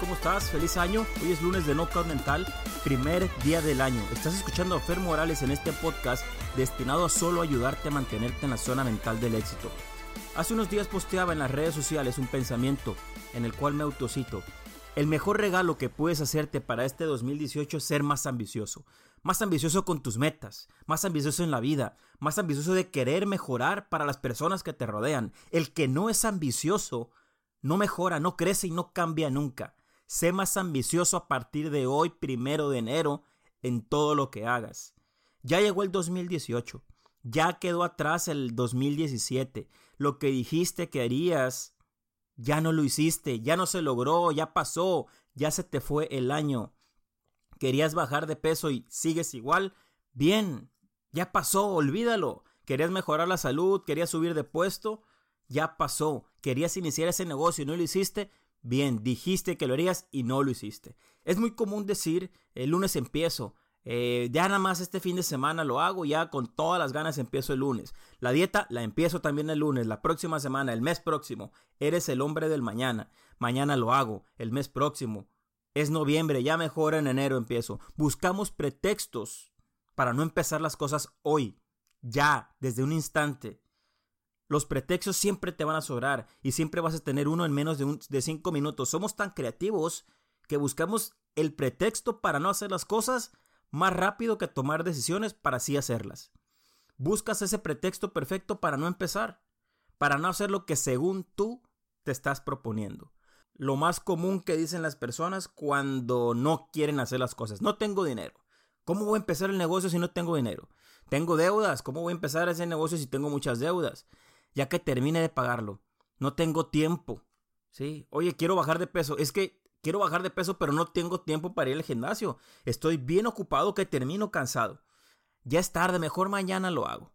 ¿cómo estás? Feliz año. Hoy es lunes de Knockout Mental, primer día del año. Estás escuchando a Fer Morales en este podcast destinado a solo ayudarte a mantenerte en la zona mental del éxito. Hace unos días posteaba en las redes sociales un pensamiento en el cual me autocito. El mejor regalo que puedes hacerte para este 2018 es ser más ambicioso. Más ambicioso con tus metas, más ambicioso en la vida, más ambicioso de querer mejorar para las personas que te rodean. El que no es ambicioso no mejora, no crece y no cambia nunca. Sé más ambicioso a partir de hoy, primero de enero, en todo lo que hagas. Ya llegó el 2018. Ya quedó atrás el 2017. Lo que dijiste que harías, ya no lo hiciste, ya no se logró, ya pasó, ya se te fue el año. Querías bajar de peso y sigues igual. Bien, ya pasó, olvídalo. Querías mejorar la salud, querías subir de puesto, ya pasó. Querías iniciar ese negocio y no lo hiciste. Bien, dijiste que lo harías y no lo hiciste. Es muy común decir, el lunes empiezo, eh, ya nada más este fin de semana lo hago, ya con todas las ganas empiezo el lunes. La dieta la empiezo también el lunes, la próxima semana, el mes próximo. Eres el hombre del mañana. Mañana lo hago, el mes próximo. Es noviembre, ya mejor en enero empiezo. Buscamos pretextos para no empezar las cosas hoy, ya, desde un instante. Los pretextos siempre te van a sobrar y siempre vas a tener uno en menos de, de cinco minutos. Somos tan creativos que buscamos el pretexto para no hacer las cosas más rápido que tomar decisiones para así hacerlas. Buscas ese pretexto perfecto para no empezar, para no hacer lo que según tú te estás proponiendo. Lo más común que dicen las personas cuando no quieren hacer las cosas. No tengo dinero. ¿Cómo voy a empezar el negocio si no tengo dinero? Tengo deudas. ¿Cómo voy a empezar ese negocio si tengo muchas deudas? Ya que termine de pagarlo. No tengo tiempo. Sí, oye, quiero bajar de peso. Es que quiero bajar de peso, pero no tengo tiempo para ir al gimnasio. Estoy bien ocupado que termino cansado. Ya es tarde, mejor mañana lo hago.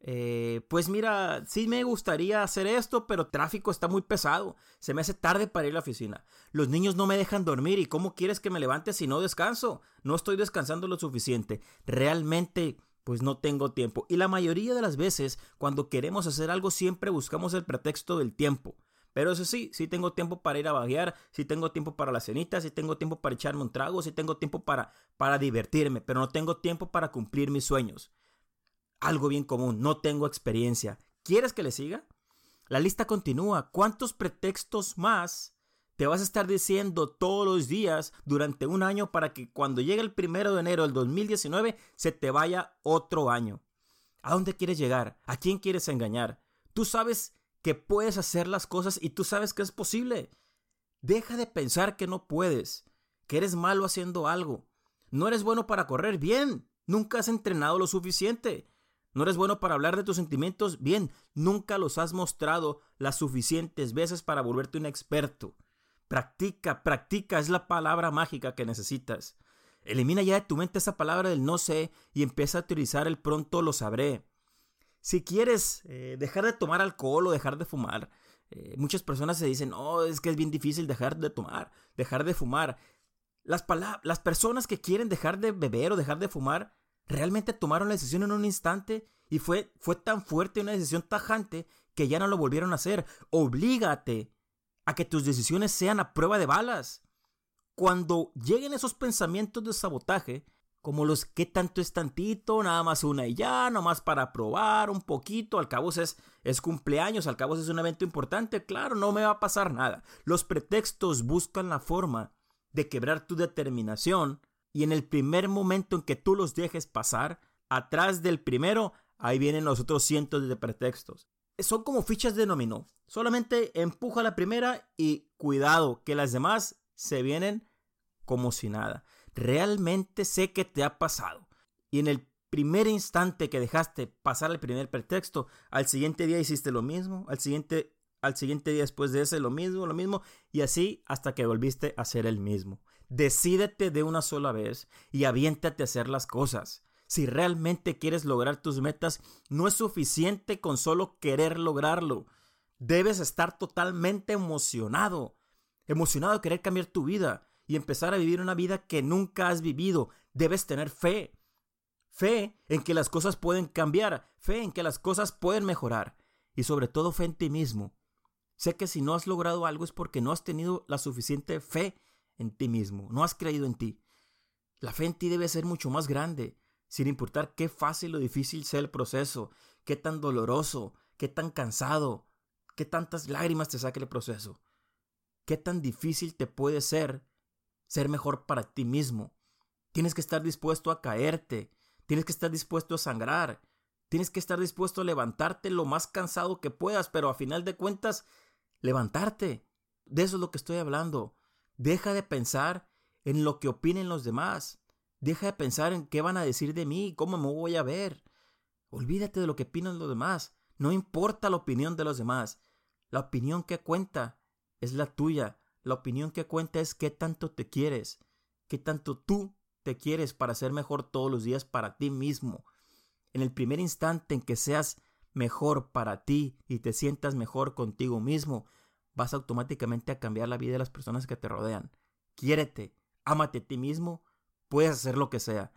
Eh, pues mira, sí me gustaría hacer esto, pero tráfico está muy pesado. Se me hace tarde para ir a la oficina. Los niños no me dejan dormir y ¿cómo quieres que me levante si no descanso? No estoy descansando lo suficiente. Realmente pues no tengo tiempo. Y la mayoría de las veces, cuando queremos hacer algo, siempre buscamos el pretexto del tiempo. Pero eso sí, sí tengo tiempo para ir a vaguear, sí tengo tiempo para la cenita, sí tengo tiempo para echarme un trago, sí tengo tiempo para, para divertirme, pero no tengo tiempo para cumplir mis sueños. Algo bien común, no tengo experiencia. ¿Quieres que le siga? La lista continúa. ¿Cuántos pretextos más te vas a estar diciendo todos los días durante un año para que cuando llegue el primero de enero del 2019 se te vaya otro año. ¿A dónde quieres llegar? ¿A quién quieres engañar? Tú sabes que puedes hacer las cosas y tú sabes que es posible. Deja de pensar que no puedes, que eres malo haciendo algo. No eres bueno para correr bien, nunca has entrenado lo suficiente. No eres bueno para hablar de tus sentimientos bien, nunca los has mostrado las suficientes veces para volverte un experto. Practica, practica, es la palabra mágica que necesitas. Elimina ya de tu mente esa palabra del no sé y empieza a utilizar el pronto lo sabré. Si quieres eh, dejar de tomar alcohol o dejar de fumar, eh, muchas personas se dicen, oh, es que es bien difícil dejar de tomar, dejar de fumar. Las, las personas que quieren dejar de beber o dejar de fumar, realmente tomaron la decisión en un instante y fue, fue tan fuerte una decisión tajante que ya no lo volvieron a hacer. Oblígate a que tus decisiones sean a prueba de balas. Cuando lleguen esos pensamientos de sabotaje, como los que tanto es tantito, nada más una y ya, nomás para probar un poquito, al cabo es, es cumpleaños, al cabo es un evento importante, claro, no me va a pasar nada. Los pretextos buscan la forma de quebrar tu determinación y en el primer momento en que tú los dejes pasar, atrás del primero, ahí vienen los otros cientos de pretextos son como fichas de dominó. Solamente empuja la primera y cuidado que las demás se vienen como si nada. Realmente sé que te ha pasado. Y en el primer instante que dejaste pasar el primer pretexto, al siguiente día hiciste lo mismo, al siguiente, al siguiente día después de ese lo mismo, lo mismo, y así hasta que volviste a ser el mismo. Decídete de una sola vez y aviéntate a hacer las cosas. Si realmente quieres lograr tus metas, no es suficiente con solo querer lograrlo. Debes estar totalmente emocionado. Emocionado de querer cambiar tu vida y empezar a vivir una vida que nunca has vivido. Debes tener fe. Fe en que las cosas pueden cambiar. Fe en que las cosas pueden mejorar. Y sobre todo fe en ti mismo. Sé que si no has logrado algo es porque no has tenido la suficiente fe en ti mismo, no has creído en ti. La fe en ti debe ser mucho más grande, sin importar qué fácil o difícil sea el proceso, qué tan doloroso, qué tan cansado, qué tantas lágrimas te saque el proceso. Qué tan difícil te puede ser ser mejor para ti mismo. Tienes que estar dispuesto a caerte, tienes que estar dispuesto a sangrar, tienes que estar dispuesto a levantarte lo más cansado que puedas, pero a final de cuentas, levantarte. De eso es lo que estoy hablando. Deja de pensar en lo que opinen los demás. Deja de pensar en qué van a decir de mí, cómo me voy a ver. Olvídate de lo que opinan los demás. No importa la opinión de los demás. La opinión que cuenta es la tuya. La opinión que cuenta es qué tanto te quieres, qué tanto tú te quieres para ser mejor todos los días para ti mismo. En el primer instante en que seas mejor para ti y te sientas mejor contigo mismo, vas automáticamente a cambiar la vida de las personas que te rodean. Quiérete, ámate a ti mismo, puedes hacer lo que sea.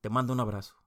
Te mando un abrazo.